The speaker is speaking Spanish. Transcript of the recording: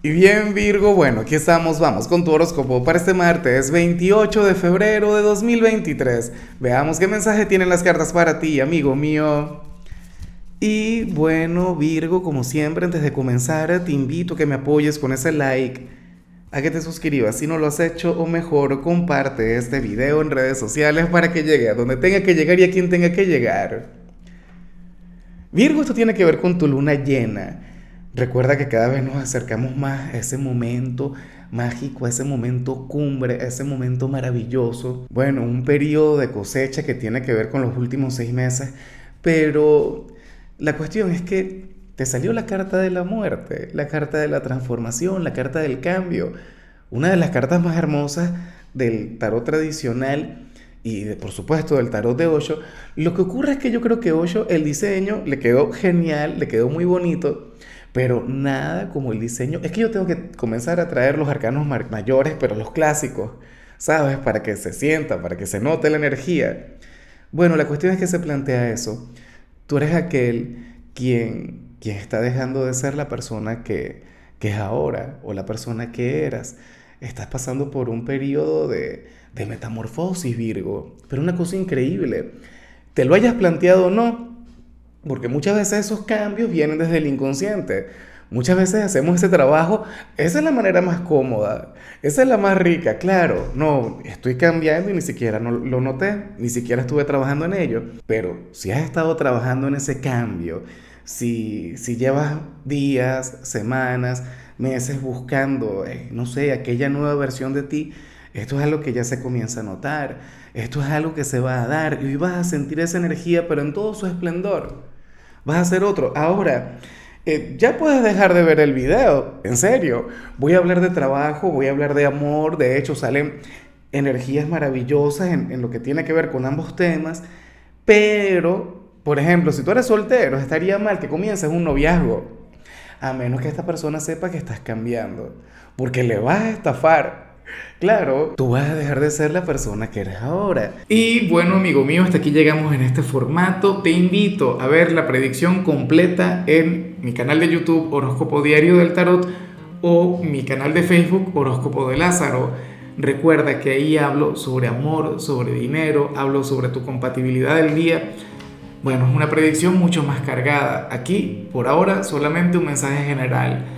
Y bien Virgo, bueno, aquí estamos, vamos con tu horóscopo para este martes 28 de febrero de 2023. Veamos qué mensaje tienen las cartas para ti, amigo mío. Y bueno Virgo, como siempre, antes de comenzar, te invito a que me apoyes con ese like, a que te suscribas si no lo has hecho o mejor comparte este video en redes sociales para que llegue a donde tenga que llegar y a quien tenga que llegar. Virgo, esto tiene que ver con tu luna llena. Recuerda que cada vez nos acercamos más a ese momento mágico, a ese momento cumbre, a ese momento maravilloso. Bueno, un periodo de cosecha que tiene que ver con los últimos seis meses, pero la cuestión es que te salió la carta de la muerte, la carta de la transformación, la carta del cambio, una de las cartas más hermosas del tarot tradicional y por supuesto del tarot de Osho. Lo que ocurre es que yo creo que Osho, el diseño le quedó genial, le quedó muy bonito pero nada como el diseño. Es que yo tengo que comenzar a traer los arcanos mayores, pero los clásicos, ¿sabes? Para que se sienta, para que se note la energía. Bueno, la cuestión es que se plantea eso. Tú eres aquel quien, quien está dejando de ser la persona que, que es ahora o la persona que eras. Estás pasando por un periodo de, de metamorfosis, Virgo. Pero una cosa increíble. Te lo hayas planteado o no, porque muchas veces esos cambios vienen desde el inconsciente. Muchas veces hacemos ese trabajo, esa es la manera más cómoda, esa es la más rica, claro, no, estoy cambiando y ni siquiera no, lo noté, ni siquiera estuve trabajando en ello, pero si has estado trabajando en ese cambio, si, si llevas días, semanas, meses buscando, eh, no sé, aquella nueva versión de ti, esto es algo que ya se comienza a notar, esto es algo que se va a dar y vas a sentir esa energía, pero en todo su esplendor vas a hacer otro. Ahora, eh, ya puedes dejar de ver el video, en serio. Voy a hablar de trabajo, voy a hablar de amor, de hecho salen energías maravillosas en, en lo que tiene que ver con ambos temas, pero, por ejemplo, si tú eres soltero, estaría mal que comiences un noviazgo, a menos que esta persona sepa que estás cambiando, porque le vas a estafar. Claro, tú vas a dejar de ser la persona que eres ahora. Y bueno, amigo mío, hasta aquí llegamos en este formato. Te invito a ver la predicción completa en mi canal de YouTube Horóscopo Diario del Tarot o mi canal de Facebook Horóscopo de Lázaro. Recuerda que ahí hablo sobre amor, sobre dinero, hablo sobre tu compatibilidad del día. Bueno, es una predicción mucho más cargada. Aquí, por ahora, solamente un mensaje general